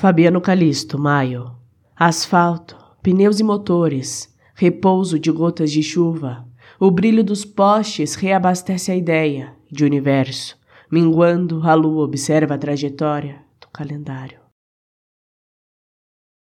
Fabiano Calisto, maio. Asfalto, pneus e motores, repouso de gotas de chuva. O brilho dos postes reabastece a ideia de universo. Minguando, a lua observa a trajetória do calendário.